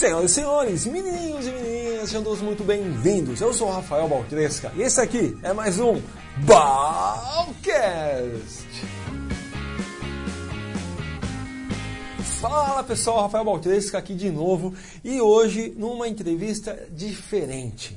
Senhoras e senhores, menininhos e menininhas, sejam todos muito bem-vindos. Eu sou o Rafael Baltresca e esse aqui é mais um Balcast. Fala pessoal, Rafael Baltresca aqui de novo e hoje numa entrevista diferente.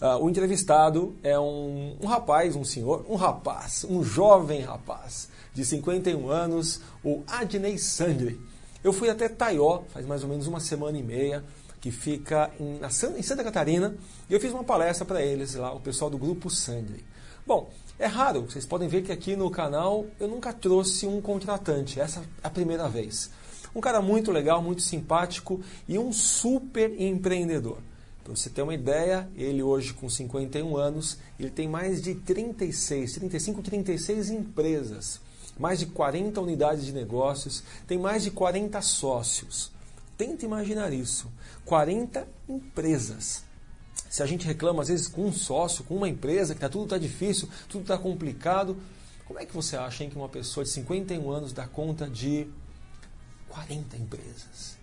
Uh, o entrevistado é um, um rapaz, um senhor, um rapaz, um jovem rapaz de 51 anos, o Adnei Sandri. Eu fui até Taió, faz mais ou menos uma semana e meia, que fica em, em Santa Catarina, e eu fiz uma palestra para eles lá, o pessoal do Grupo Sandri. Bom, é raro, vocês podem ver que aqui no canal eu nunca trouxe um contratante, essa é a primeira vez. Um cara muito legal, muito simpático e um super empreendedor. Para você ter uma ideia, ele hoje com 51 anos, ele tem mais de 36, 35, 36 empresas, mais de 40 unidades de negócios, tem mais de 40 sócios. Tenta imaginar isso, 40 empresas. Se a gente reclama às vezes com um sócio, com uma empresa, que tá, tudo está difícil, tudo está complicado, como é que você acha hein, que uma pessoa de 51 anos dá conta de 40 empresas?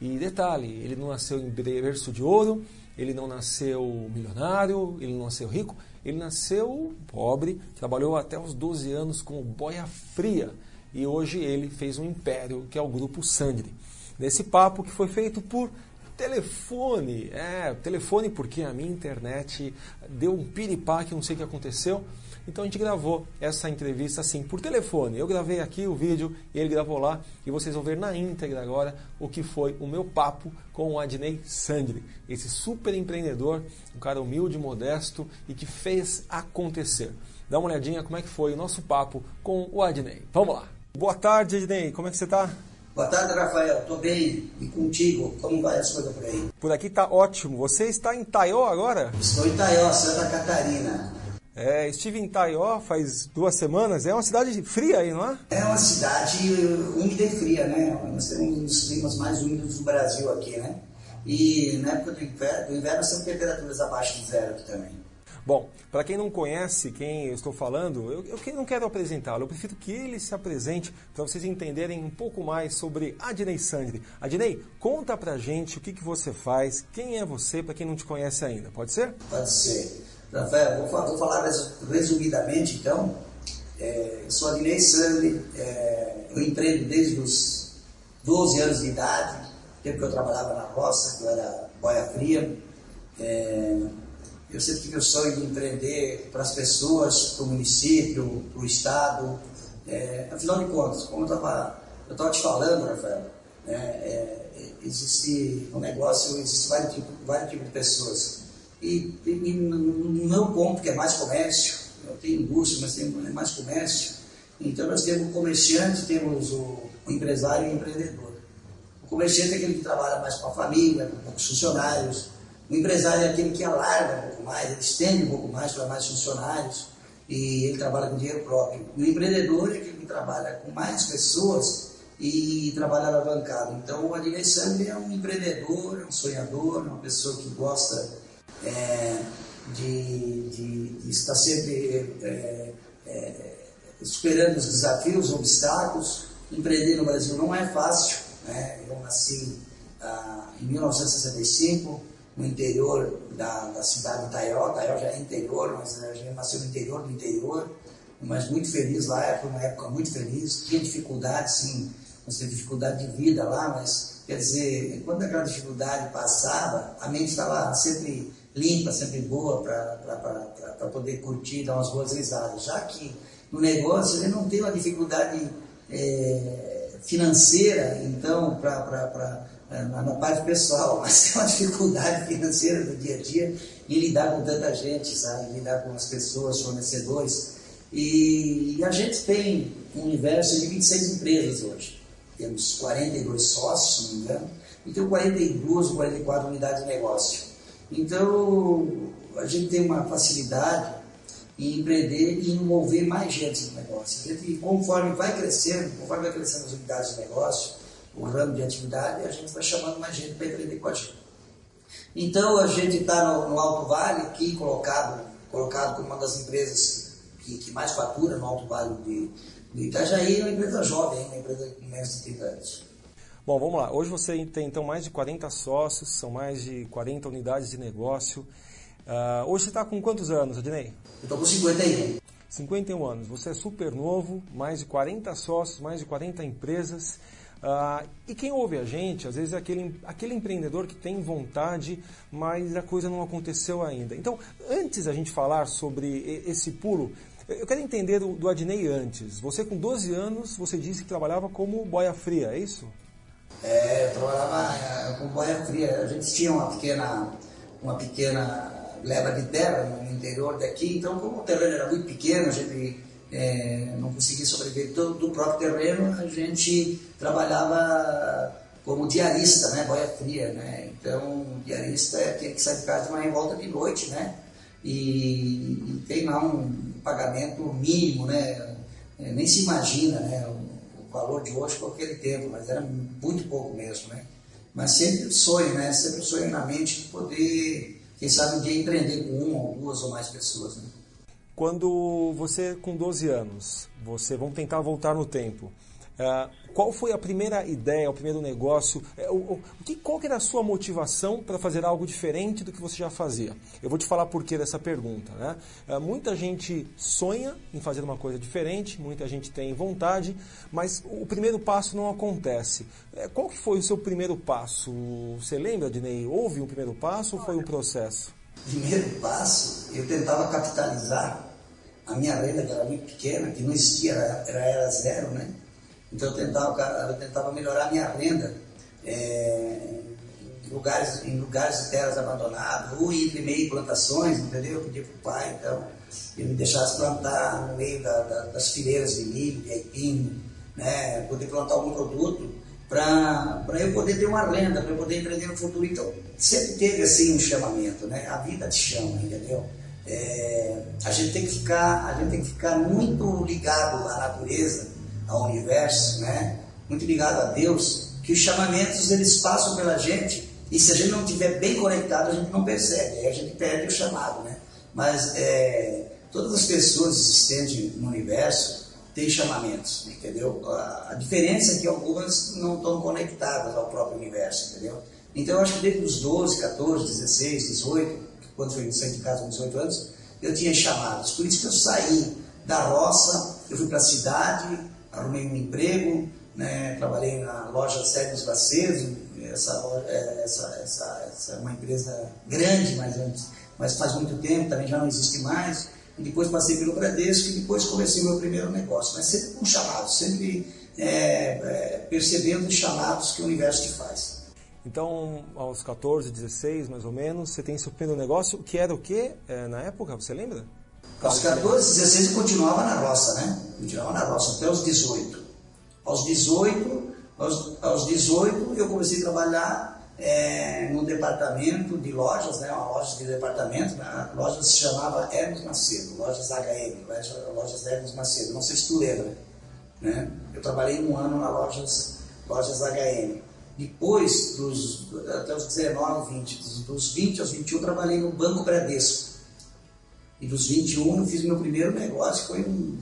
E detalhe, ele não nasceu em berço de ouro, ele não nasceu milionário, ele não nasceu rico, ele nasceu pobre, trabalhou até os 12 anos como boia fria. E hoje ele fez um império que é o Grupo Sandri. Nesse papo que foi feito por telefone, é, telefone porque a minha internet deu um piripá que não sei o que aconteceu, então a gente gravou essa entrevista assim por telefone. Eu gravei aqui o vídeo, ele gravou lá e vocês vão ver na íntegra agora o que foi o meu papo com o Adnei Sandri, esse super empreendedor, um cara humilde, modesto e que fez acontecer. Dá uma olhadinha como é que foi o nosso papo com o Adnei. Vamos lá. Boa tarde, Adnei. Como é que você está? Boa tarde, Rafael. Estou bem. E contigo? Como vai as coisas por aí? Por aqui está ótimo. Você está em Taió agora? Estou em Taió, Santa Catarina. É, estive em Taió faz duas semanas. É uma cidade fria aí, não é? É uma cidade úmida e fria, né? Nós temos um dos climas mais úmidos do Brasil aqui, né? E na época do inverno, do inverno são temperaturas abaixo de zero aqui também. Bom, para quem não conhece quem eu estou falando, eu, eu não quero apresentá-lo, eu prefiro que ele se apresente para vocês entenderem um pouco mais sobre Adnei Sandri. Adnei, conta pra gente o que, que você faz, quem é você, para quem não te conhece ainda, pode ser? Pode ser. Rafael, vou, vou falar resumidamente então. É, sou Adnei Sandri, é, eu empreendo desde os 12 anos de idade, tempo que eu trabalhava na roça, que eu era boia fria. É, eu sempre tive o sonho de empreender para as pessoas, para o município, para o Estado. É, afinal de contas, como eu estava te falando, Rafael, é, é, existe um negócio, existe vários tipos, vários tipos de pessoas e, e no meu ponto, que é mais comércio, eu tenho indústria, mas tem mais comércio, então nós temos o comerciante, temos o, o empresário e o empreendedor. O comerciante é aquele que trabalha mais com a família, com poucos funcionários. O empresário é aquele que alarga um pouco mais, ele estende um pouco mais para mais funcionários e ele trabalha com dinheiro próprio. E o empreendedor é aquele que trabalha com mais pessoas e trabalha alavancado. Então o Adilei Sandri é um empreendedor, é um sonhador, é uma pessoa que gosta é, de, de, estar sempre é, é, superando os desafios, os obstáculos. Empreender no Brasil não é fácil. Né? Eu nasci ah, em 1965 no interior da, da cidade de Taió. Taió já é interior, mas a gente nasceu no interior do interior. Mas muito feliz lá, foi uma época muito feliz. Tinha dificuldade, sim, nós tínhamos dificuldade de vida lá, mas quer dizer, quando aquela dificuldade passava, a mente estava sempre limpa, sempre boa para poder curtir, dar umas boas risadas. Já que no negócio ele não tem uma dificuldade é, financeira, então, pra, é, na, parte pessoal, mas tem uma dificuldade financeira do dia a dia em lidar com tanta gente, sabe? Lidar com as pessoas, fornecedores. E, e a gente tem um universo de 26 empresas hoje. Temos 42 sócios, se não me engano, e tem 42 ou 44 unidades de negócio. Então, a gente tem uma facilidade em empreender e envolver mais gente no negócio. E conforme vai crescendo, conforme vai crescendo as unidades de negócio, o ramo de atividade, a gente vai chamando mais gente para empreender com a gente. Então, a gente está no, no, Alto Vale, aqui colocado, colocado como uma das empresas que, que mais fatura no Alto Vale de, de Itajaí, é uma empresa jovem, uma empresa com menos de 30 anos. Bom, vamos lá. Hoje você tem então mais de 40 sócios, são mais de 40 unidades de negócio. Uh, hoje você está com quantos anos, Adnei? Eu estou com 51. 51 anos. Você é super novo, mais de 40 sócios, mais de 40 empresas. Uh, e quem ouve a gente, às vezes é aquele, aquele empreendedor que tem vontade, mas a coisa não aconteceu ainda. Então, antes a gente falar sobre esse pulo, eu quero entender do, do Adnei antes. Você com 12 anos, você disse que trabalhava como boia fria, é isso? É, eu trabalhava é, com boia fria. A gente tinha uma pequena, uma pequena leva de terra no interior daqui, então como o terreno era muito pequeno, a gente é, não conseguia sobreviver do, do, próprio terreno, a gente trabalhava como diarista, né, boia fria, né, então diarista é, tinha que sair de casa mas em volta de noite, né, e, e tem lá um pagamento mínimo, né, é, nem se imagina, né, o, valor de hoje por aquele tempo, mas era muito pouco mesmo, né, mas sempre o sonho, né, sempre o sonho na mente de poder quem sabe um dia empreender com uma ou duas ou mais pessoas. Né? Quando você, com 12 anos, você, vamos tentar voltar no tempo, Uh, qual foi a primeira ideia, o primeiro negócio? Uh, o, o, que, qual que era a sua motivação para fazer algo diferente do que você já fazia? Eu vou te falar por que dessa pergunta. Né? Uh, muita gente sonha em fazer uma coisa diferente, muita gente tem vontade, mas o primeiro passo não acontece. qual que foi o seu primeiro passo? Você lembra, Dinei? Houve um primeiro passo ou foi um processo? Primeiro passo, eu tentava capitalizar a minha renda, que era muito pequena, que não existia, era, era zero, né? Então eu tentava, eu tentava melhorar a minha renda é, em, lugares, em lugares de terras abandonadas, ou ir meio plantações, entendeu? Eu pedia para o pai, então, ele me deixasse plantar no meio da, da, das fileiras de milho, de aipim, né? poder plantar algum produto para eu poder ter uma renda, para eu poder empreender no futuro. Então, sempre teve assim um chamamento, né? A vida te chama, entendeu? É, a gente tem que ficar, a gente tem que ficar muito ligado à natureza ao universo, né? muito ligado a Deus, que os chamamentos eles passam pela gente e se a gente não estiver bem conectado, a gente não percebe, aí a gente perde o chamado. Né? Mas é, todas as pessoas existentes no universo têm chamamentos, entendeu? A, diferença é que algumas não estão conectadas ao próprio universo, entendeu? Então eu acho que desde os 12, 14, 16, 18, quando foi sair de casa com 18 anos, eu tinha chamados. Por isso que eu saí da roça, eu fui para a cidade, arrumei um emprego, né, trabalhei na loja Sérgio Baceso, essa, é, essa, essa, essa é uma empresa grande, mas, mas faz muito tempo, também já não existe mais. E depois passei pelo Bradesco e depois comecei o meu primeiro negócio, mas sempre com chamados, sempre é, é, percebendo os chamados que o universo te faz. Então, aos 14, 16 mais ou menos, você tem seu primeiro negócio, que era o que é, na época, você lembra? Aos 14, 16 eu continuava na roça, né? Continuava na roça até os 18. Aos 18, aos, aos 18 eu comecei a trabalhar é, no departamento de lojas, né? Uma loja de departamento, a loja se chamava Hermes Macedo, lojas HM, lojas Hermes Macedo, não sei se tu lembra, né? Eu trabalhei um ano na lojas, lojas HM. Depois, dos, até os 19, 20, dos 20 aos 21, eu trabalhei no Banco Bradesco e dos 21 eu fiz meu primeiro negócio, foi um,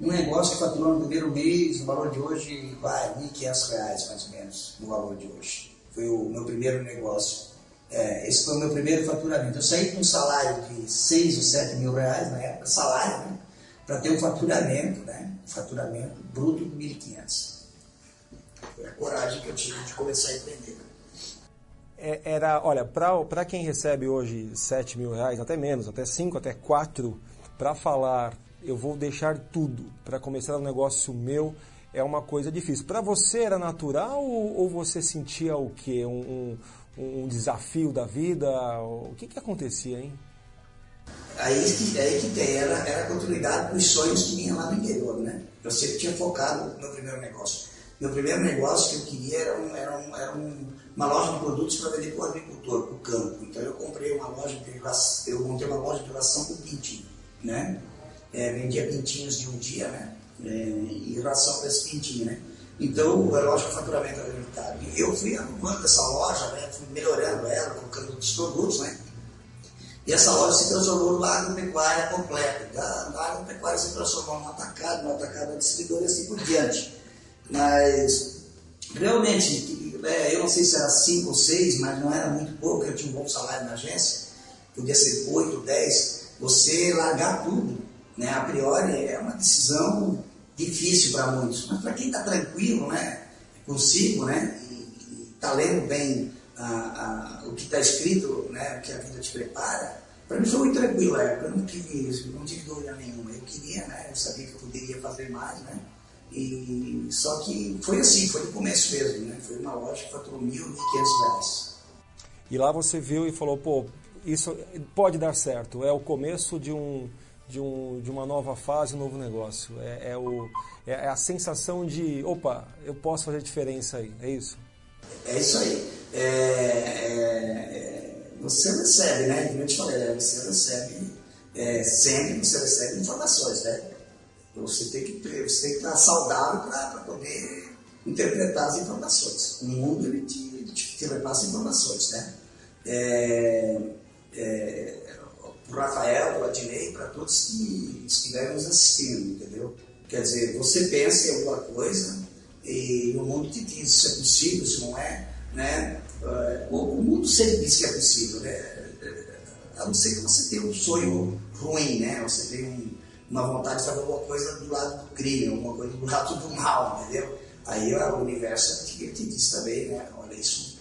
um negócio que faturou no primeiro mês, no valor de hoje, vai, R$ 1.500 mais ou menos, no valor de hoje. Foi o meu primeiro negócio. É, esse foi o meu primeiro faturamento. Eu saí com um salário de 6 ou 7 mil reais na época, salário, né? Para ter um faturamento, né? Faturamento bruto de 1.500. Foi a coragem que eu tive de começar a empreender. É, era, olha, para quem recebe hoje 7 mil reais, até menos, até 5, até 4, para falar eu vou deixar tudo para começar um negócio meu, é uma coisa difícil. Para você era natural ou, você sentia o quê? Um, um, um, desafio da vida? O que, que acontecia, hein? Aí que, aí que tem, era, era a continuidade dos sonhos que vinha lá no interior, né? Eu sempre tinha focado no primeiro negócio. Meu primeiro negócio que eu queria era, um, era, um, era um, uma loja de produtos para vender para o agricultor, para o campo. Então eu comprei uma loja de eu montei uma loja de ração com pintinho, né? É, vendia pintinhos de um dia, né? É, e ração desse pintinho, né? Então, a loja de faturamento. E eu fui arrumando essa loja, né? Fui melhorando ela, colocando outros produtos, né? E essa loja se transformou numa agropecuária completa. Da, da agropecuária se transformou num atacado, num atacado distribuidor e assim por diante. Mas realmente, é, eu não sei se era 5 ou 6, mas não era muito pouco, eu tinha um bom salário na agência, podia ser 8, 10, você largar tudo, né, a priori é uma decisão difícil para muitos, mas para quem está tranquilo, né, consigo, né, e está lendo bem a, a, o que está escrito, né, o que a vida te prepara, para mim foi muito tranquilo época, eu não tive, não tive dúvida nenhuma. Eu queria, né? Eu sabia que eu poderia fazer mais, né? E, só que foi assim, foi no começo mesmo, né? Foi uma loja que faturou R$ 1.500. E lá você viu e falou, pô, isso pode dar certo, é o começo de um, de, um, de uma nova fase, um novo negócio. É, é, o, é a sensação de, opa, eu posso fazer diferença aí, é isso? É isso aí. É, é, é você recebe, né? Como eu te falei, né? você recebe, é, sempre você recebe informações, né? Então, você tem que, você tem que estar saudável para poder interpretar as informações. O mundo ele te, te, te repassa informações, né? É, é, para o Rafael, para o Adnei, para todos que estiverem nos assistindo, entendeu? Quer dizer, você pensa em alguma coisa e o mundo te diz se é possível, se não é, né? É, o mundo sempre diz que é possível, né? A não ser que você tenha um sonho ruim, né? Você tem um, uma vontade de fazer alguma coisa do lado do crime, alguma coisa do lado do mal, entendeu? Aí o universo te, te diz também, né? Olha, isso,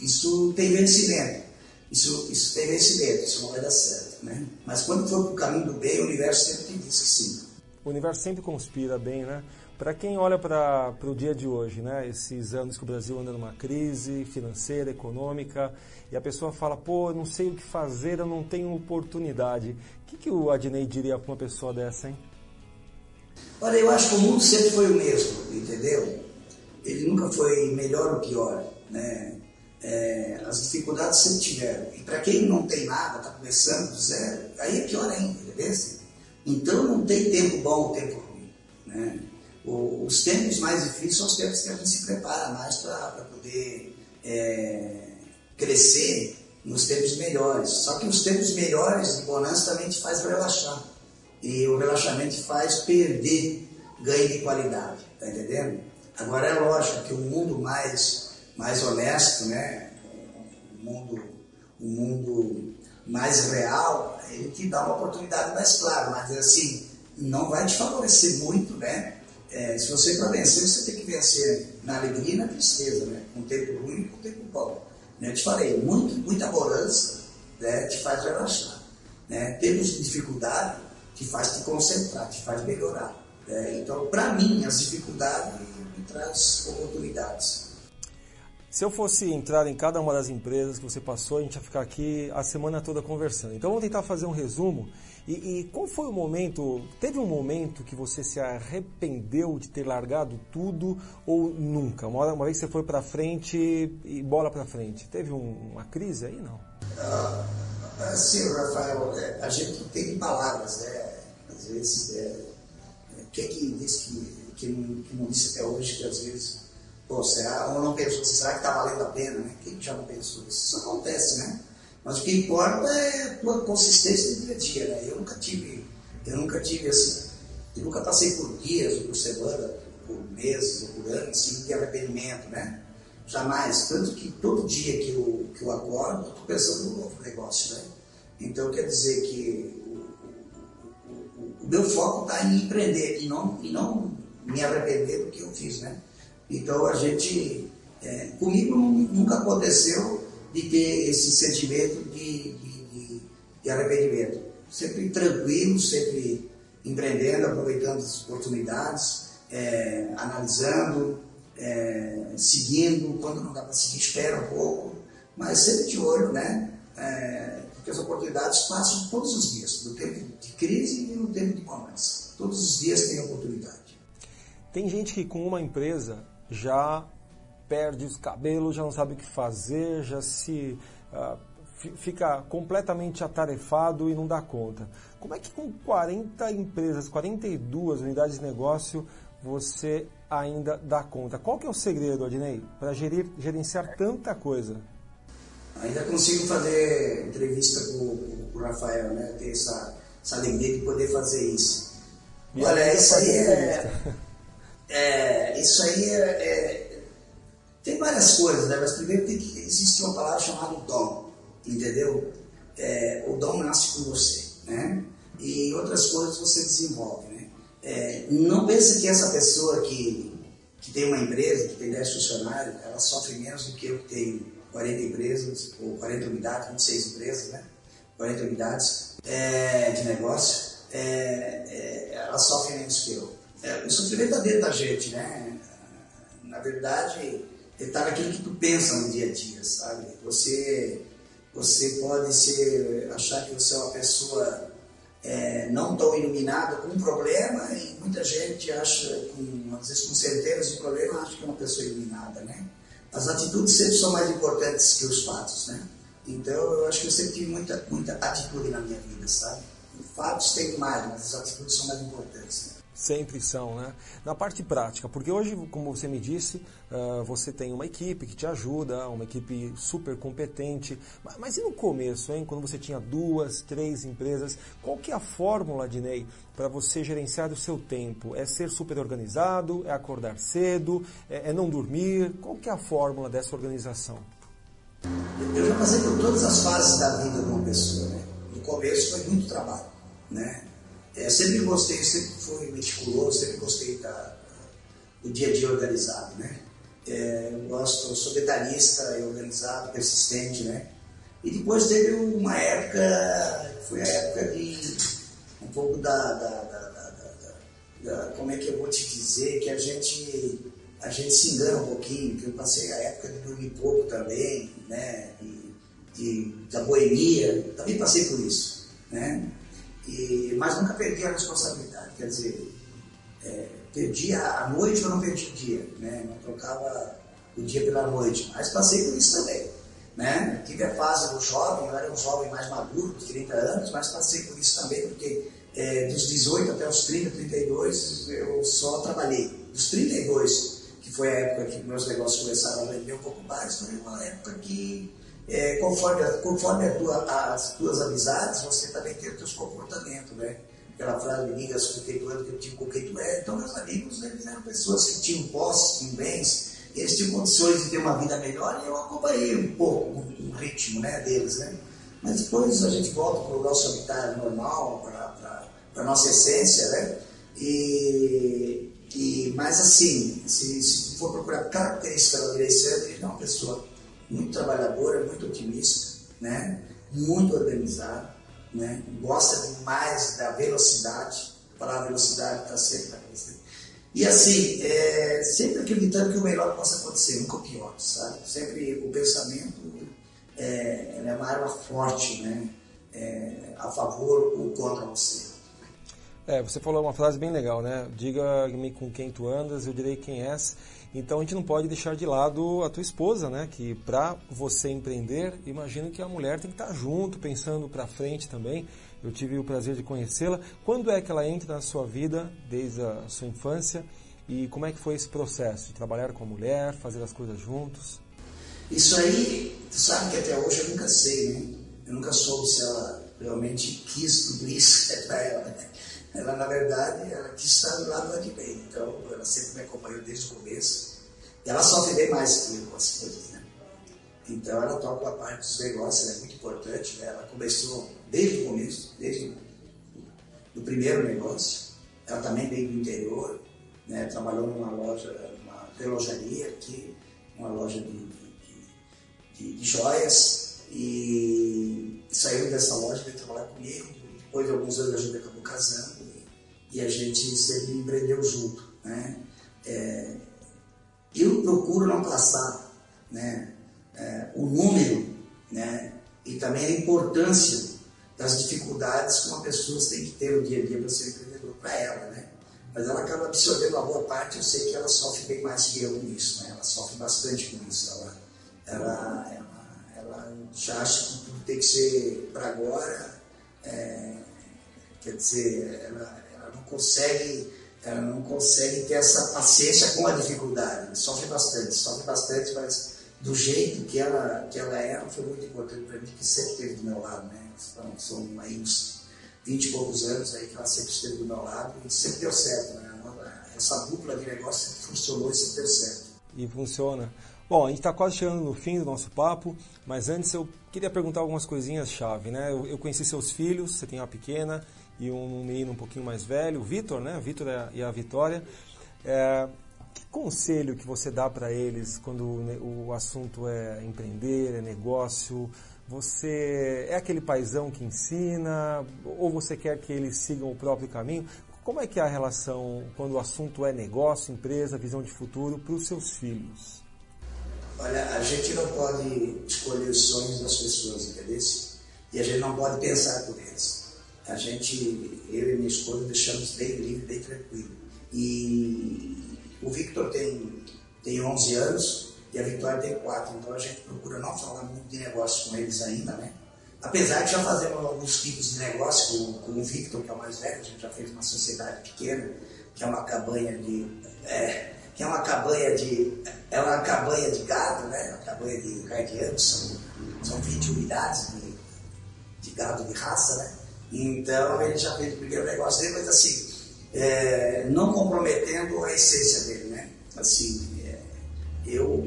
isso tem vencimento. Isso, isso tem vencimento, isso não vai dar certo, né? Mas quando for para o caminho do bem, o universo sempre te diz que sim. O universo sempre conspira bem, né? Para quem olha para o dia de hoje, né, esses anos que o Brasil anda numa crise financeira, econômica, e a pessoa fala, pô, eu não sei o que fazer, eu não tenho oportunidade. O que, que o Adnei diria para uma pessoa dessa, hein? Olha, eu acho que o mundo sempre foi o mesmo, entendeu? Ele nunca foi melhor ou pior, né? É, as dificuldades sempre tiveram. E para quem não tem nada, está começando do zero, aí é pior ainda, entendeu? Então não tem tempo bom ou tempo ruim, né? Os tempos mais difíceis são os tempos que a gente se prepara mais para poder é, crescer nos tempos melhores. Só que os tempos melhores de bonança também te faz relaxar. E o relaxamento te faz perder ganho de qualidade, tá entendendo? Agora é lógico que o um mundo mais, mais honesto, né? o mundo, um mundo mais real, ele te dá uma oportunidade mais clara, mas assim, não vai te favorecer muito, né? É, se você para vencer, você tem que vencer na alegria e na tristeza, né? com tempo ruim e com tempo bom. Né? Eu te falei, muito, muita bonança né? te faz relaxar. Né? Tempos de dificuldade te faz te concentrar, te faz melhorar. Né? Então, para mim, as dificuldades me traz oportunidades. Se eu fosse entrar em cada uma das empresas que você passou, a gente ia ficar aqui a semana toda conversando. Então vamos tentar fazer um resumo. E, e, qual foi o momento? Teve um momento que você se arrependeu de ter largado tudo ou nunca? Uma, uma vez que você foi para frente e bola para frente, teve um, uma crise aí não? Ah, sim, Rafael. É, a gente tem palavras, né? Às vezes, é, quem que diz que, que, que não disse até hoje que às vezes Pô, será, ou não pensou, será que está valendo a pena, né? Quem já não pensou isso? Isso acontece, né? Mas o que importa é a tua consistência de dia a dia, né? Eu nunca tive, eu nunca tive assim, eu nunca passei por dias, ou por semana, por meses, ou por anos, assim, de arrependimento, né? Jamais. Tanto que todo dia que eu, que eu acordo, eu estou pensando no novo negócio, né? Então quer dizer que o, o, o meu foco está em empreender e não, e não me arrepender do que eu fiz, né? Então a gente, é, comigo nunca aconteceu de ter esse sentimento de, de, de, de arrependimento. Sempre tranquilo, sempre empreendendo, aproveitando as oportunidades, é, analisando, é, seguindo, quando não dá para seguir, espera um pouco, mas sempre de olho, né? É, porque as oportunidades passam todos os dias, no tempo de crise e no tempo de bonança. Todos os dias tem oportunidade. Tem gente que com uma empresa já perde os cabelos, já não sabe o que fazer, já se uh, fica completamente atarefado e não dá conta. Como é que com 40 empresas, 42 unidades de negócio, você ainda dá conta? Qual que é o segredo, Adnei, para gerenciar tanta coisa? Ainda consigo fazer entrevista com, com o Rafael, né? Ter essa, essa alegria de poder fazer isso. E Olha, isso aí é, é, isso aí é, é, Tem várias coisas, né? mas primeiro tem que existir uma palavra chamada dom, entendeu? É, o dom nasce com você, né? E outras coisas você desenvolve, né? É, não pense que essa pessoa que, que tem uma empresa, que tem 10 funcionários, ela sofre menos do que eu que tenho 40 empresas, ou 40 unidades, 26 empresas, né? 40 unidades é, de negócio, é, ela sofre menos que eu. É, o sofrimento está dentro da gente, né? Na verdade, está naquilo que tu pensa no dia a dia, sabe? Você, você pode ser, achar que você é uma pessoa é, não tão iluminada com um problema e muita gente acha, com, às vezes com centenas de problemas, acha que é uma pessoa iluminada, né? As atitudes sempre são mais importantes que os fatos, né? Então eu acho que eu sempre tive muita, muita atitude na minha vida, sabe? Fatos tem mais, mas as atitudes são mais importantes. Né? Sempre são, né? Na parte prática, porque hoje, como você me disse, uh, você tem uma equipe que te ajuda, uma equipe super competente. Mas, mas, e no começo, hein? Quando você tinha duas, três empresas, qual que é a fórmula, Dinei, para você gerenciar o seu tempo? É ser super organizado? É acordar cedo? É, é não dormir? Qual que é a fórmula dessa organização? Eu já passei por todas as fases da vida de uma pessoa, né? No começo foi muito trabalho, né? É, sempre gostei, sempre fui meticuloso, sempre gostei da, do dia a dia organizado, né? É, eu gosto, sou detalhista, organizado, persistente, né? E depois teve uma época, foi a época de um pouco da, da, da, da, como é que eu vou te dizer, que a gente, a gente se engana um pouquinho, que eu passei a época de dormir pouco também, né? E, de, da boemia, também passei por isso, né? E, mas nunca perdi a responsabilidade, quer dizer, é, perdi a noite, eu não perdi o dia, né? não trocava o dia pela noite, mas passei por isso também. Né? Tive a fase do jovem, eu era um jovem mais maduro, de 30 anos, mas passei por isso também, porque é, dos 18 até os 30, 32, eu só trabalhei. Dos 32, que foi a época que meus negócios começaram a vender um pouco mais, foi uma época que é, conforme, conforme tua, as tuas amizades, você também tem os teus comportamentos, né? Aquela frase, diga com quem tu que eu com quem tu é. Então, meus amigos, eles eram pessoas que tinham posses, tinham bens, eles tinham condições de ter uma vida melhor e eu acompanhei um pouco o ritmo né, deles, né? Mas depois a gente volta para o nosso habitat normal, para a nossa essência, né? E, e, mas assim, se, se for procurar características da Santo, ele é uma pessoa muito trabalhadora, muito otimista, né? muito organizada, né? gosta demais da velocidade, a velocidade está sempre cabeça E assim, é, sempre acreditando que o melhor possa acontecer, nunca o pior, sabe? Sempre o pensamento é, é uma arma forte, né? É, a favor ou contra você. É, você falou uma frase bem legal, né? Diga-me com quem tu andas, eu direi quem és. Então a gente não pode deixar de lado a tua esposa, né? Que para você empreender, imagino que a mulher tem que estar junto, pensando para frente também. Eu tive o prazer de conhecê-la. Quando é que ela entra na sua vida, desde a sua infância? E como é que foi esse processo de trabalhar com a mulher, fazer as coisas juntos? Isso aí, tu sabe que até hoje eu nunca sei, né? Eu nunca soube se ela realmente quis tudo isso para ela. Ela na verdade ela quis estar do lado de bem, então ela sempre me acompanhou desde o começo. E ela sofre bem mais que eu com as coisas, né? Então ela toca a parte dos negócios, é muito importante, né? Ela começou desde o começo, desde o primeiro negócio. Ela também veio do interior, né? trabalhou numa loja, uma relojaria aqui, uma loja de, de, de, de joias, e saiu dessa loja, veio trabalhar comigo. Depois de alguns anos a gente acabou casando e a gente sempre empreendeu junto. Né? É, eu procuro não passar né, é, o número né, e também a importância das dificuldades que uma pessoa tem que ter no dia a dia para ser empreendedor para ela. Né? Mas ela acaba absorvendo uma boa parte, eu sei que ela sofre bem mais que eu com isso, né? ela sofre bastante com isso. Ela, ela, ela, ela já acha que tudo tem que ser para agora, é, quer dizer, ela, consegue, não consegue ter essa paciência com a dificuldade. Sofre bastante, sofre bastante, mas do jeito que ela, que ela é, foi muito importante para mim, que sempre esteve do meu lado, né? Então, são aí uns 20 e poucos anos aí que ela sempre esteve do meu lado e sempre deu certo, né? Essa dupla de negócio funcionou e sempre deu certo. E funciona. Bom, a gente está quase chegando no fim do nosso papo, mas antes eu queria perguntar algumas coisinhas chave, né? Eu conheci seus filhos, você tem uma pequena e um menino um pouquinho mais velho, o Vitor, né? Vitor e a Vitória. É, que conselho que você dá para eles quando o assunto é empreender, é negócio? Você é aquele paizão que ensina ou você quer que eles sigam o próprio caminho? Como é que é a relação quando o assunto é negócio, empresa, visão de futuro para os seus filhos? Olha, a gente não pode escolher os sonhos das pessoas, entendeu? E a gente não pode pensar por eles. A gente, eu e minha esposa, deixamos bem livre, bem tranquilo. E o Victor tem, tem 11 anos e a Vitória tem 4, então a gente procura não falar muito de negócio com eles ainda, né? Apesar de já fazermos alguns tipos de negócio com, com o Victor, que é o mais velho, a gente já fez uma sociedade pequena, que é uma cabanha de. É, que é uma cabanha de. É uma cabanha de gado, né? Uma cabanha de cardianos, são, são 20 unidades de, de gado de raça, né? Então ele já fez o primeiro negócio dele, mas assim, é, não comprometendo a essência dele, né? Assim, é, eu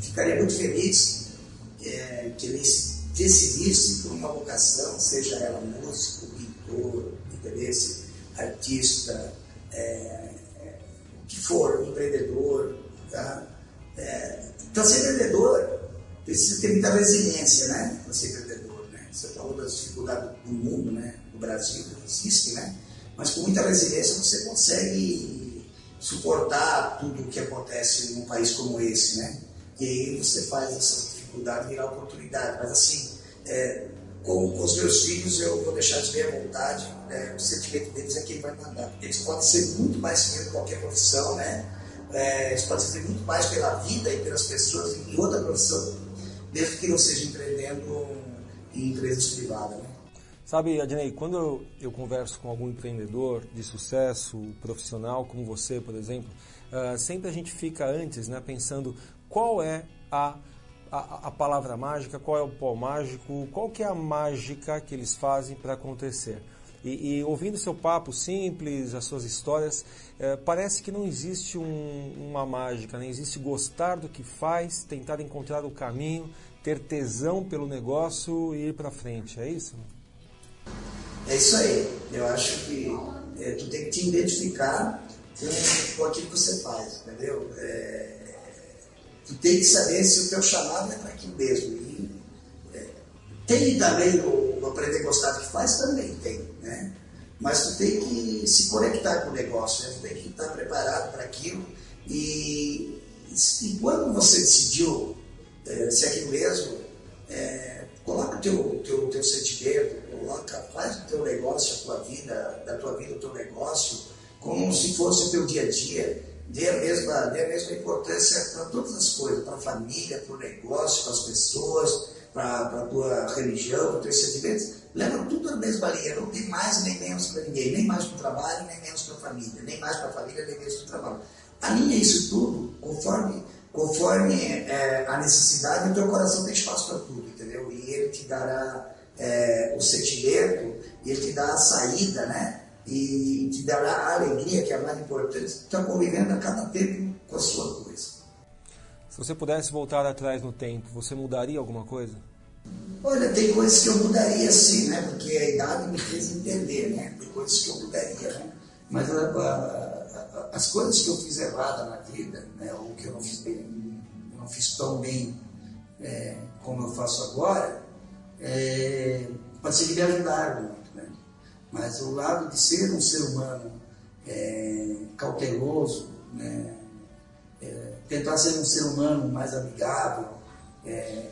ficaria muito feliz é, que ele decidisse por uma vocação, seja ela músico, pintor, interesse, artista, é, o que for, empreendedor, tá? É, para ser empreendedor, precisa ter muita resiliência, né? Para ser empreendedor, né? Você falou das dificuldades do mundo, né? Brasil, existe, né? Mas com muita resiliência você consegue suportar tudo o que acontece num país como esse, né? E aí você faz essa dificuldade virar oportunidade. Mas assim, é, com, com, os meus filhos eu vou deixar de ver à vontade, né? o sentimento deles é quem vai mandar. Porque eles podem ser muito mais que qualquer profissão, né? É, eles podem ser muito mais pela vida e pelas pessoas em outra profissão, mesmo que não seja empreendendo em empresas privadas. Né? Sabe, Adnei, quando eu, eu, converso com algum empreendedor de sucesso, profissional, como você, por exemplo, uh, sempre a gente fica antes né, pensando qual é a, a, a, palavra mágica, qual é o pó mágico, qual que é a mágica que eles fazem para acontecer. E, e, ouvindo seu papo simples, as suas histórias, uh, parece que não existe um, uma mágica, né? existe gostar do que faz, tentar encontrar o caminho, ter tesão pelo negócio e ir para frente, é isso? É isso aí. Eu acho que é, tu tem que te identificar com, com aquilo que você faz, entendeu? É, tu tem que saber se o teu chamado é para aquilo mesmo. E, é, tem também no, aprender a gostar do que faz, também tem, né? Mas tu tem que se conectar com o negócio, né? tu tem que estar preparado para aquilo. E, e, quando você decidiu é, se aquilo mesmo, é, coloca o teu, teu, teu sentimento, coloca, faz o teu negócio, a tua vida, da tua vida o teu negócio, como se fosse o teu dia a dia. Dê a mesma, dê a mesma importância para todas as coisas, para a família, para o negócio, para as pessoas, para a tua religião, para os teus sentimentos. Leva tudo na mesma linha, não tem mais nem menos para ninguém, nem mais para o trabalho, nem menos para a família, nem mais para a família, nem menos para o trabalho. Alinha isso tudo conforme, conforme é, a necessidade, o teu coração tem espaço para tudo, entendeu? E ele te dará é, o sentimento, e ele te dá a saída, né? E te dará a alegria, que é a mais importante. Está convivendo a cada tempo com a sua coisa. Se você pudesse voltar atrás no tempo, você mudaria alguma coisa? Olha, tem coisas que eu mudaria sim, né? Porque a idade me fez entender, né? Tem coisas que eu mudaria, né? Mas a, a, a, as coisas que eu fiz errada na vida, né? Ou que eu não fiz bem, não fiz tão bem é, como eu faço agora, é, pode ser que me ajudaram muito, né? Mas o lado de ser um ser humano é, cauteloso, né? É, tentar ser um ser humano mais amigável, é,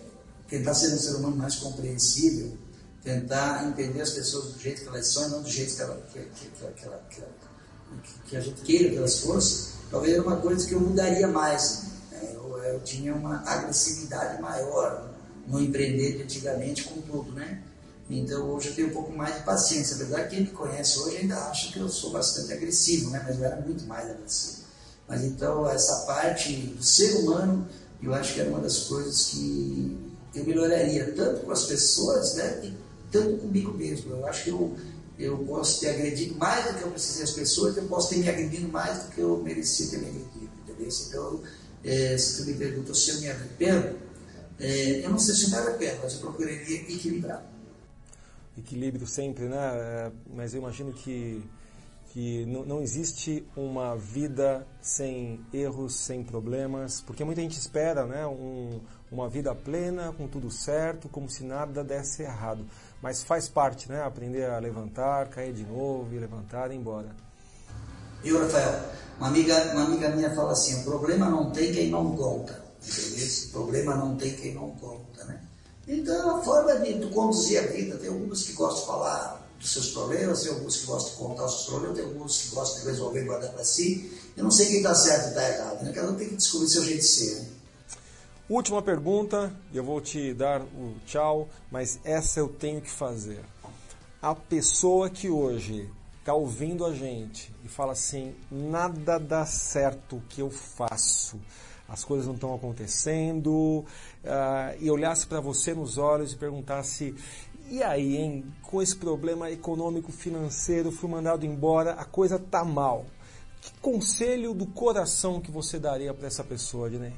tentar ser um ser humano mais compreensível, tentar entender as pessoas do jeito que elas são e não do jeito que, ela, que, que, que, que, a gente queira que elas fossem, talvez era uma coisa que eu mudaria mais. Né? Eu, eu tinha uma agressividade maior, no empreender de antigamente com tudo, né? Então hoje eu tenho um pouco mais de paciência. A verdade, quem me conhece hoje ainda acha que eu sou bastante agressivo, né? Mas eu era muito mais agressivo. Mas então essa parte do ser humano, eu acho que era uma das coisas que eu melhoraria tanto com as pessoas, né? E tanto comigo mesmo. Eu acho que eu, eu posso ter agredido mais do que eu precisei as pessoas, eu posso ter me agredido mais do que eu merecia ter me agredido, entendeu? Então é, se tu me pergunta se eu me arrependo, é, eu não sei se eu me arrependo, mas eu procuraria equilibrar. Equilíbrio sempre, né? É, mas eu imagino que, que não, não existe uma vida sem erros, sem problemas, porque muita gente espera né, um, uma vida plena, com tudo certo, como se nada desse errado. Mas faz parte, né? Aprender a levantar, cair de novo e levantar e ir embora. E o Rafael, uma amiga, uma amiga minha fala assim, o problema não tem quem não conta. O problema não tem quem não conta, né? Então, a forma de tu conduzir a vida, tem alguns que gostam de falar dos seus problemas, tem alguns que gostam de contar os seus problemas, tem alguns que gostam de resolver e guardar para si. Eu não sei quem está certo e está errado, né? Cada um tem que descobrir seu jeito de ser, né? Última pergunta, eu vou te dar o tchau, mas essa eu tenho que fazer. A pessoa que hoje está ouvindo a gente e fala assim: nada dá certo o que eu faço, as coisas não estão acontecendo, uh, e olhasse para você nos olhos e perguntasse: e aí, hein, com esse problema econômico financeiro, fui mandado embora, a coisa tá mal. Que conselho do coração que você daria para essa pessoa, Dinei?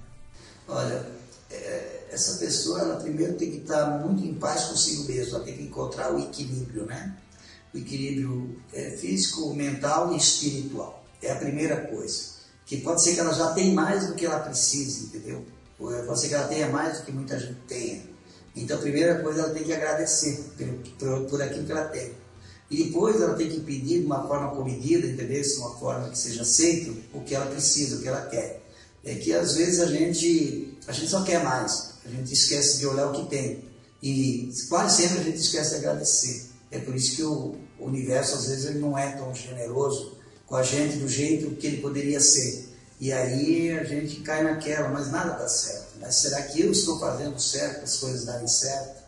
Olha, é, essa pessoa, ela primeiro tem que estar muito em paz consigo mesma, ela tem que encontrar o equilíbrio, né? o equilíbrio é, físico, mental e espiritual. É a primeira coisa. Que pode ser que ela já tenha mais do que ela precisa, entendeu? É, pode ser que ela tenha mais do que muita gente tenha. Então, a primeira coisa, ela tem que agradecer por, por, por aquilo que ela tem. E depois ela tem que pedir de uma forma comedida, entendeu? De uma forma que seja aceito o que ela precisa, o que ela quer. É que às vezes a gente, a gente só quer mais, a gente esquece de olhar o que tem. E quase sempre a gente esquece de agradecer. É por isso que o universo, às vezes, ele não é tão generoso com a gente do jeito que ele poderia ser. E aí a gente cai naquela, mas nada dá certo. Mas será que eu estou fazendo certo, as coisas darem certo?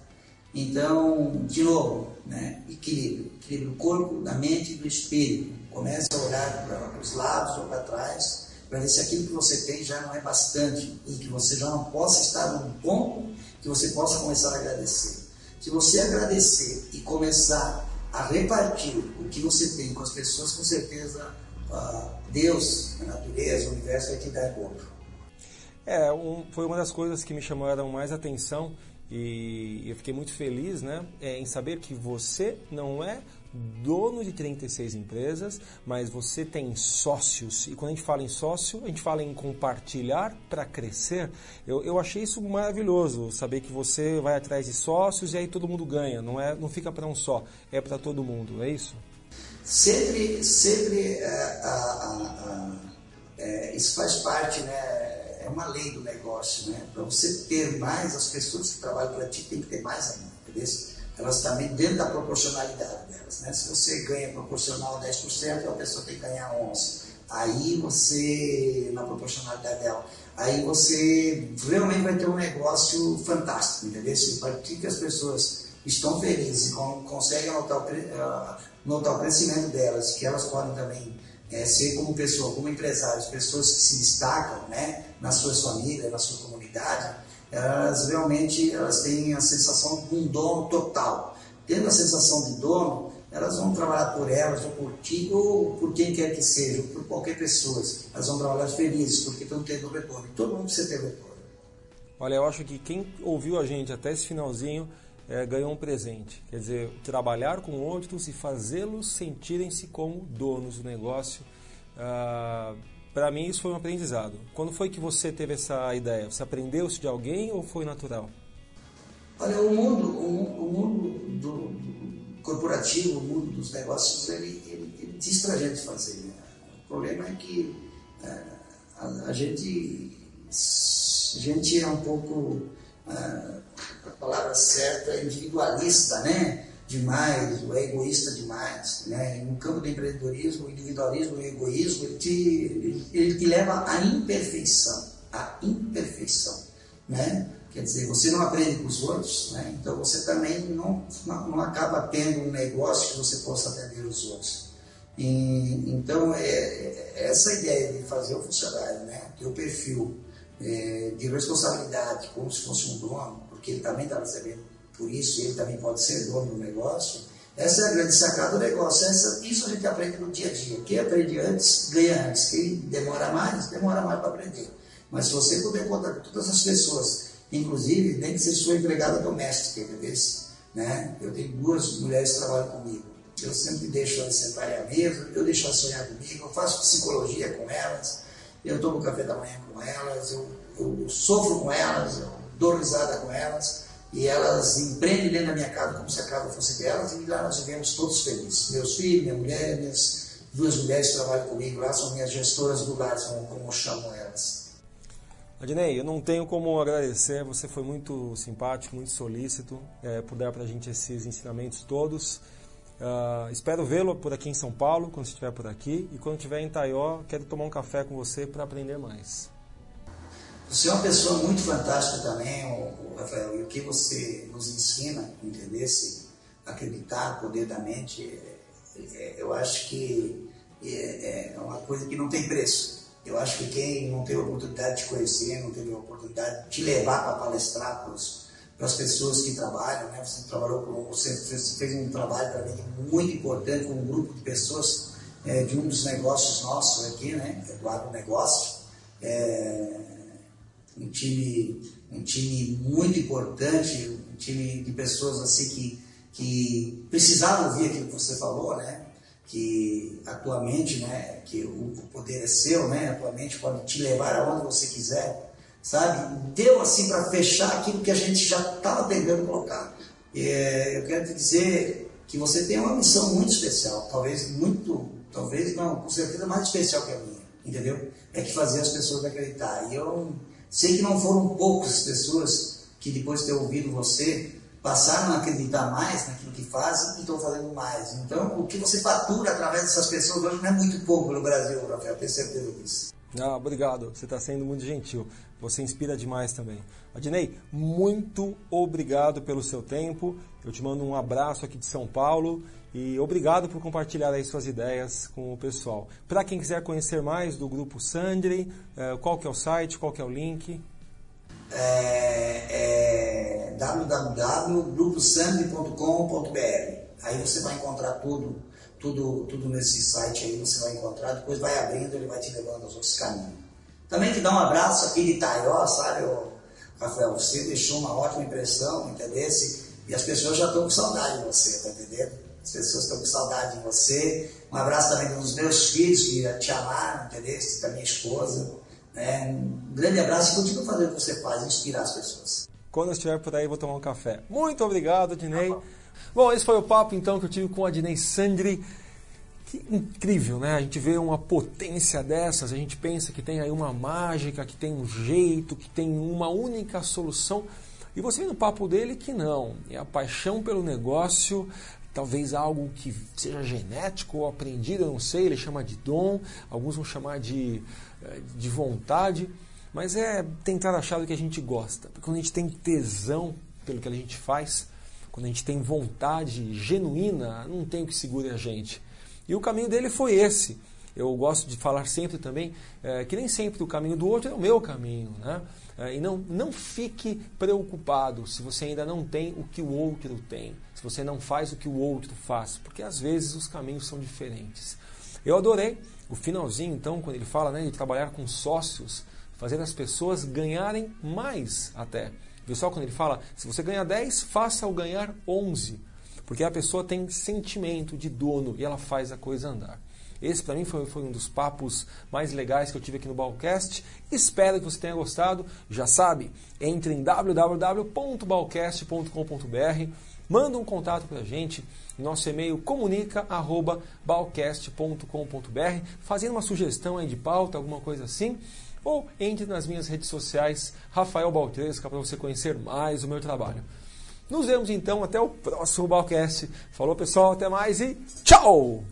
Então, de novo, né? equilíbrio. Equilíbrio do corpo, da mente e do espírito. Comece a olhar para os lados ou para trás, para ver se aquilo que você tem já não é bastante e que você já não possa estar num ponto que você possa começar a agradecer. Se você agradecer e começar a repartir o que você tem com as pessoas, com certeza uh, Deus, a natureza, o universo vai te dar outro. É, um, foi uma das coisas que me chamaram mais atenção e eu fiquei muito feliz né, é, em saber que você não é dono de 36 empresas, mas você tem sócios. E quando a gente fala em sócio, a gente fala em compartilhar para crescer. Eu, eu achei isso maravilhoso, saber que você vai atrás de sócios e aí todo mundo ganha. Não, é, não fica para um só, é para todo mundo, é isso? Sempre, sempre é, a, a, é, isso faz parte, né? É uma lei do negócio, né? Para você ter mais, as pessoas que trabalham para ti têm que ter mais ainda, entendeu? Elas também dentro da proporcionalidade delas. Né? Se você ganha proporcional 10%, a pessoa tem que ganhar 11%. Aí você, na proporcionalidade dela, aí você realmente vai ter um negócio fantástico, entendeu? Se partir que as pessoas estão felizes conseguem notar o, uh, notar o crescimento delas, que elas podem também é, ser como pessoa, como empresários, pessoas que se destacam né, nas suas famílias, na sua comunidade, elas realmente elas têm a sensação de um dono total. Tendo a sensação de dono, elas vão trabalhar por elas, ou por ti, ou por quem quer que seja, ou por qualquer pessoa. Elas vão trabalhar felizes, porque estão tendo retorno. Todo mundo precisa ter retorno. Olha, eu acho que quem ouviu a gente até esse finalzinho é, ganhou um presente. Quer dizer, trabalhar com outros e fazê-los sentirem-se como donos do negócio. Ah, para mim isso foi um aprendizado. Quando foi que você teve essa ideia? Você aprendeu isso de alguém ou foi natural? Olha, o mundo, o, o mundo do, corporativo, o mundo dos negócios, ele, ele, ele diz para a gente fazer. Né? O problema é que é, a, a, gente, a gente é um pouco, é, a palavra certa, é individualista, né? Demais, ou é egoísta demais. Né? No campo do empreendedorismo, o individualismo e o egoísmo, ele te, ele, te leva à imperfeição. À imperfeição. Né? Quer dizer, você não aprende com os outros, né? então você também não, não, acaba tendo um negócio que você possa atender os outros. E, então, é, é essa ideia de fazer o funcionário, né? ter o perfil é, de responsabilidade, como se fosse um dono, porque ele também está recebendo por isso ele também pode ser dono do negócio. Essa é a grande sacada do negócio. Essa, isso a gente aprende no dia a dia. Quem aprende antes, ganha antes. Quem demora mais, demora mais para aprender. Mas se você puder contar com todas as pessoas, inclusive, nem que seja sua empregada doméstica, entendeu? Né? Eu tenho duas mulheres que trabalham comigo. Eu sempre deixo elas sentarem à mesa, eu deixo elas sonhar comigo, eu faço psicologia com elas, eu tomo café da manhã com elas, eu, eu sofro com elas, eu dou risada com elas, e elas empreendem dentro da minha casa como se a casa fosse delas, e lá nós vivemos todos felizes. Meus filhos, minha mulher, minhas duas mulheres trabalham comigo lá, são minhas gestoras do lar, como, como eu chamo elas. Adnei, eu não tenho como agradecer, você foi muito simpático, muito solícito é, por dar para a gente esses ensinamentos todos. Uh, espero vê-lo por aqui em São Paulo, quando estiver por aqui. E quando estiver em Taió, quero tomar um café com você para aprender mais. Você é uma pessoa muito fantástica também, o, Rafael. E o que você nos ensina, entender se acreditar, poder da mente, é, é, eu acho que é, é, uma coisa que não tem preço. Eu acho que quem não teve a oportunidade de te conhecer, não teve a oportunidade de te levar para palestrar para as pessoas que trabalham, né? Você trabalhou com, você fez, fez um trabalho para mim muito importante com um grupo de pessoas é, de um dos negócios nossos aqui, né? Do agronegócio. É, um time, um time muito importante, um time de pessoas assim que, que precisavam ouvir aquilo que você falou, né? Que atualmente, né? Que o poder é seu, né? Atualmente pode te levar aonde você quiser sabe? Deu assim para fechar aquilo que a gente já estava tentando colocar. É, eu quero te dizer que você tem uma missão muito especial, talvez muito, talvez não, com certeza mais especial que a minha, entendeu? É que fazer as pessoas acreditar. E eu sei que não foram poucas pessoas que depois de ter ouvido você passaram a acreditar mais naquilo que fazem e estão fazendo mais. Então, o que você fatura através dessas pessoas hoje não é muito pouco no Brasil, Rafael, tenho certeza disso. Ah, obrigado, você está sendo muito gentil. Você inspira demais também. Adnei, muito obrigado pelo seu tempo. Eu te mando um abraço aqui de São Paulo e obrigado por compartilhar aí suas ideias com o pessoal. Para quem quiser conhecer mais do Grupo Sandri, eh, qual que é o site, qual que é o link? É, é www.gruposandri.com.br Aí você vai encontrar tudo, tudo, tudo nesse site aí, você vai encontrar, depois vai abrindo, ele vai te levando aos outros caminhos. Também te dar um abraço aqui de Itaió, sabe, Rafael? Você deixou uma ótima impressão, entendeu? E as pessoas já estão com saudade de você, tá entendendo? As pessoas estão com saudade de você. Um abraço também dos meus filhos que te amaram, entendeu? Da minha esposa. Né? Um grande abraço e continue fazendo o que você faz, inspirar as pessoas. Quando eu estiver por aí, vou tomar um café. Muito obrigado, Dinei. Tá bom. bom, esse foi o papo então que eu tive com a Dinei Sandri. Que incrível, né? A gente vê uma potência dessas, a gente pensa que tem aí uma mágica, que tem um jeito, que tem uma única solução. E você vê no papo dele que não. É a paixão pelo negócio, talvez algo que seja genético ou aprendido, eu não sei, ele chama de dom, alguns vão chamar de, eh, de vontade, mas é tentar achar do que a gente gosta. Porque quando a gente tem tesão pelo que a gente faz, quando a gente tem vontade genuína, não tem o que segure a gente. E o caminho dele foi esse. Eu gosto de falar sempre também é, que nem sempre o caminho do outro é o meu caminho. Né? É, e não, não fique preocupado se você ainda não tem o que o outro tem, se você não faz o que o outro faz, porque às vezes os caminhos são diferentes. Eu adorei o finalzinho, então, quando ele fala né, de trabalhar com sócios, fazer as pessoas ganharem mais até. Viu só quando ele fala, se você ganha 10, faça-o ganhar 11 porque a pessoa tem sentimento de dono e ela faz a coisa andar. Esse para mim foi, foi, um dos papos mais legais que eu tive aqui no Balcast. Espero que você tenha gostado. Já sabe, entre em www.balcast.com.br, manda um contato para a gente. Nosso e-mail comunica@balcast.com.br, fazendo uma sugestão aí de pauta, alguma coisa assim. Ou entre nas minhas redes sociais, Rafael Baltresca, para você conhecer mais o meu trabalho. Nos vemos então até o próximo Balcast. Falou pessoal, até mais e tchau!